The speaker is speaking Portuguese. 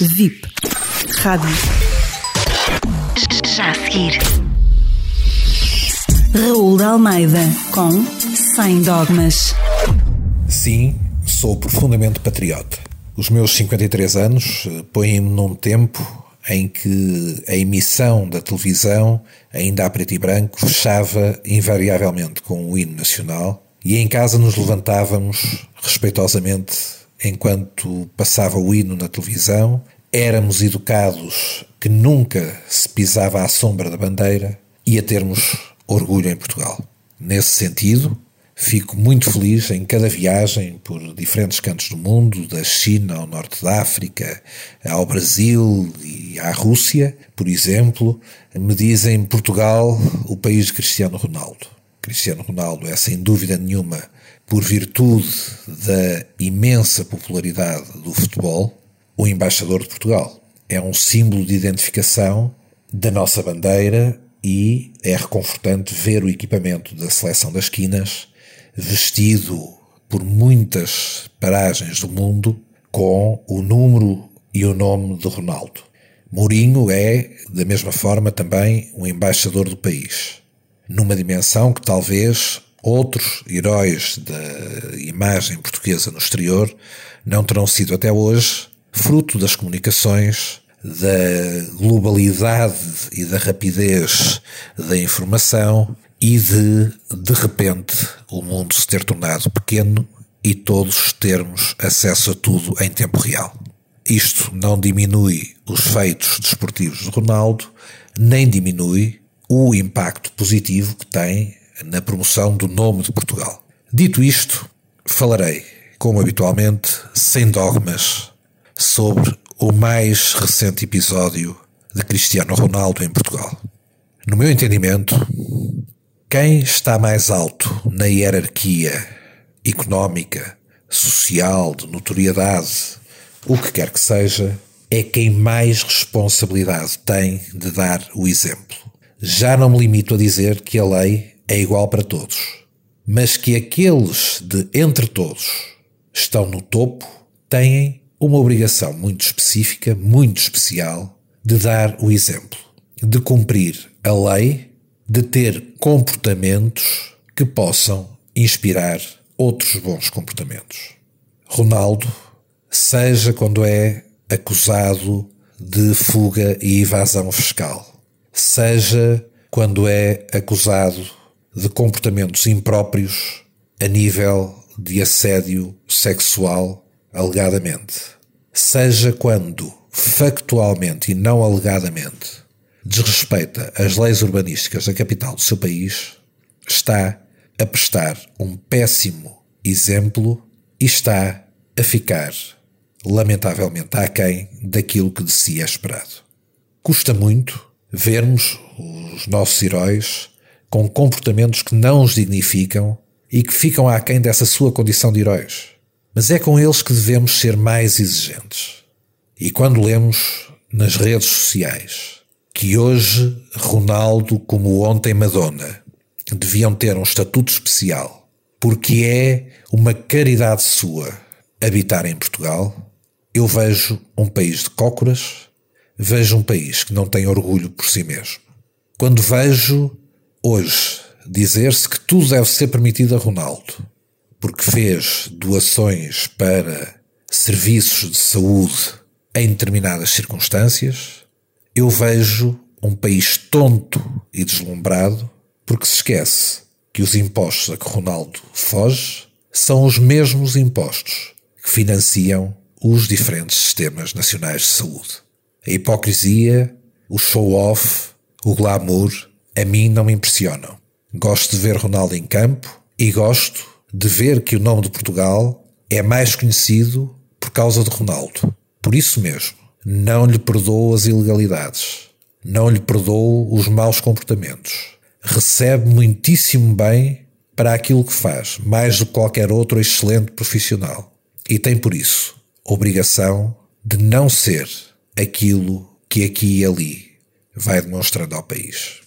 VIP. Rádio. Já a seguir. Raul de Almeida com Sem Dogmas. Sim, sou profundamente patriota. Os meus 53 anos eh, põem-me num tempo em que a emissão da televisão, ainda a preto e branco, fechava invariavelmente com o hino nacional e em casa nos levantávamos respeitosamente enquanto passava o hino na televisão. Éramos educados que nunca se pisava à sombra da bandeira e a termos orgulho em Portugal. Nesse sentido, Fico muito feliz em cada viagem por diferentes cantos do mundo, da China ao norte da África, ao Brasil e à Rússia, por exemplo, me dizem Portugal o país de Cristiano Ronaldo. Cristiano Ronaldo é sem dúvida nenhuma, por virtude da imensa popularidade do futebol, o embaixador de Portugal. É um símbolo de identificação da nossa bandeira e é reconfortante ver o equipamento da seleção das quinas vestido por muitas paragens do mundo com o número e o nome de Ronaldo. Mourinho é, da mesma forma, também um embaixador do país, numa dimensão que talvez outros heróis da imagem portuguesa no exterior não terão sido até hoje, fruto das comunicações, da globalidade e da rapidez da informação e de, de repente, o mundo se ter tornado pequeno e todos termos acesso a tudo em tempo real. Isto não diminui os feitos desportivos de Ronaldo, nem diminui o impacto positivo que tem na promoção do nome de Portugal. Dito isto, falarei, como habitualmente, sem dogmas, sobre o mais recente episódio de Cristiano Ronaldo em Portugal. No meu entendimento, quem está mais alto na hierarquia económica, social, de notoriedade, o que quer que seja, é quem mais responsabilidade tem de dar o exemplo. Já não me limito a dizer que a lei é igual para todos, mas que aqueles de entre todos estão no topo têm uma obrigação muito específica, muito especial, de dar o exemplo, de cumprir a lei de ter comportamentos que possam inspirar outros bons comportamentos. Ronaldo, seja quando é acusado de fuga e evasão fiscal, seja quando é acusado de comportamentos impróprios a nível de assédio sexual, alegadamente, seja quando, factualmente e não alegadamente, desrespeita as leis urbanísticas da capital do seu país, está a prestar um péssimo exemplo e está a ficar, lamentavelmente, aquém daquilo que de si é esperado. Custa muito vermos os nossos heróis com comportamentos que não os dignificam e que ficam aquém dessa sua condição de heróis. Mas é com eles que devemos ser mais exigentes. E quando lemos nas redes sociais que hoje Ronaldo, como ontem Madonna, deviam ter um estatuto especial, porque é uma caridade sua habitar em Portugal, eu vejo um país de cócoras, vejo um país que não tem orgulho por si mesmo. Quando vejo hoje dizer-se que tudo deve ser permitido a Ronaldo, porque fez doações para serviços de saúde em determinadas circunstâncias, eu vejo um país tonto e deslumbrado porque se esquece que os impostos a que Ronaldo foge são os mesmos impostos que financiam os diferentes sistemas nacionais de saúde. A hipocrisia, o show-off, o glamour, a mim não me impressionam. Gosto de ver Ronaldo em campo e gosto de ver que o nome de Portugal é mais conhecido por causa de Ronaldo. Por isso mesmo, não lhe perdoo as ilegalidades, não lhe perdoo os maus comportamentos. Recebe muitíssimo bem para aquilo que faz, mais do que qualquer outro excelente profissional. E tem por isso obrigação de não ser aquilo que aqui e ali vai demonstrando ao país.